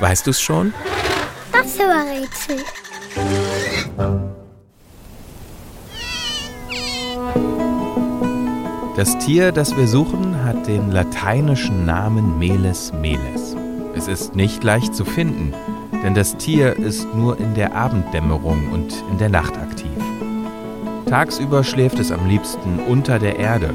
Weißt du es schon? Das war Rätsel. Das Tier, das wir suchen, hat den lateinischen Namen Meles meles. Es ist nicht leicht zu finden, denn das Tier ist nur in der Abenddämmerung und in der Nacht aktiv. Tagsüber schläft es am liebsten unter der Erde,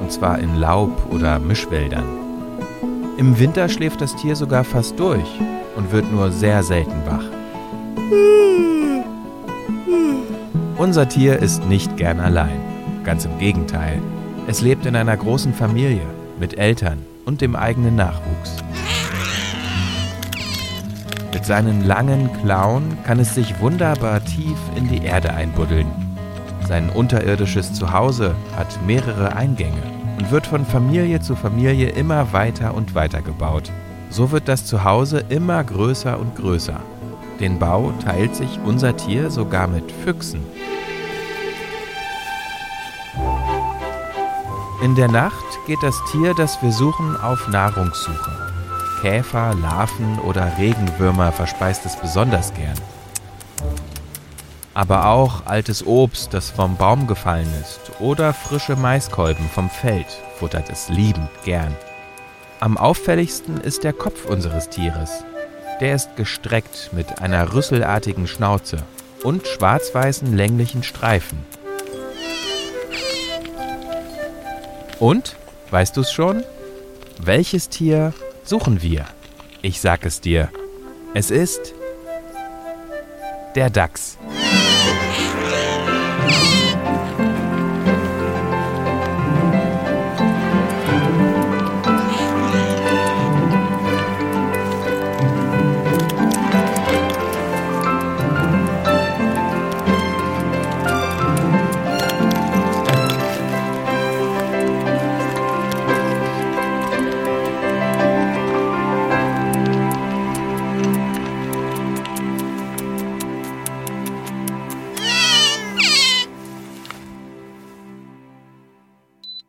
und zwar in Laub- oder Mischwäldern. Im Winter schläft das Tier sogar fast durch und wird nur sehr selten wach. Unser Tier ist nicht gern allein, ganz im Gegenteil. Es lebt in einer großen Familie mit Eltern und dem eigenen Nachwuchs. Mit seinen langen Klauen kann es sich wunderbar tief in die Erde einbuddeln. Sein unterirdisches Zuhause hat mehrere Eingänge und wird von Familie zu Familie immer weiter und weiter gebaut. So wird das Zuhause immer größer und größer. Den Bau teilt sich unser Tier sogar mit Füchsen. In der Nacht geht das Tier, das wir suchen, auf Nahrungssuche. Käfer, Larven oder Regenwürmer verspeist es besonders gern. Aber auch altes Obst, das vom Baum gefallen ist, oder frische Maiskolben vom Feld futtert es liebend gern. Am auffälligsten ist der Kopf unseres Tieres. Der ist gestreckt mit einer rüsselartigen Schnauze und schwarz-weißen länglichen Streifen. Und, weißt du's schon? Welches Tier suchen wir? Ich sag es dir. Es ist der Dachs.